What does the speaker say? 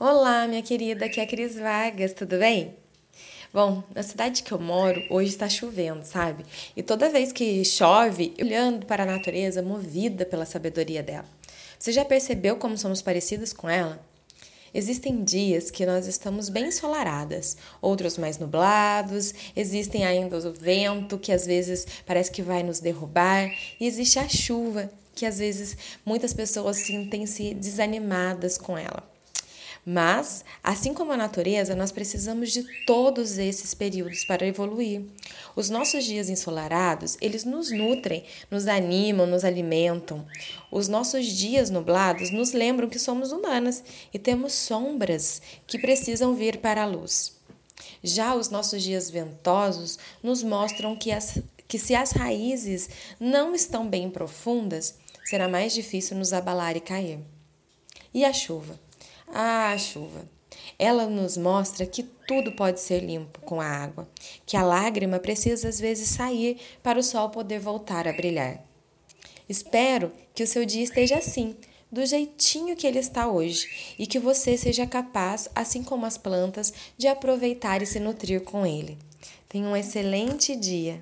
Olá, minha querida, aqui é a Cris Vargas, tudo bem? Bom, na cidade que eu moro, hoje está chovendo, sabe? E toda vez que chove, olhando para a natureza, movida pela sabedoria dela. Você já percebeu como somos parecidas com ela? Existem dias que nós estamos bem ensolaradas, outros mais nublados, existem ainda o vento que às vezes parece que vai nos derrubar, e existe a chuva que às vezes muitas pessoas sentem-se desanimadas com ela. Mas, assim como a natureza, nós precisamos de todos esses períodos para evoluir. Os nossos dias ensolarados, eles nos nutrem, nos animam, nos alimentam. Os nossos dias nublados nos lembram que somos humanas e temos sombras que precisam vir para a luz. Já os nossos dias ventosos nos mostram que, as, que se as raízes não estão bem profundas, será mais difícil nos abalar e cair. E a chuva? Ah, chuva. Ela nos mostra que tudo pode ser limpo com a água, que a lágrima precisa às vezes sair para o sol poder voltar a brilhar. Espero que o seu dia esteja assim, do jeitinho que ele está hoje, e que você seja capaz, assim como as plantas, de aproveitar e se nutrir com ele. Tenha um excelente dia.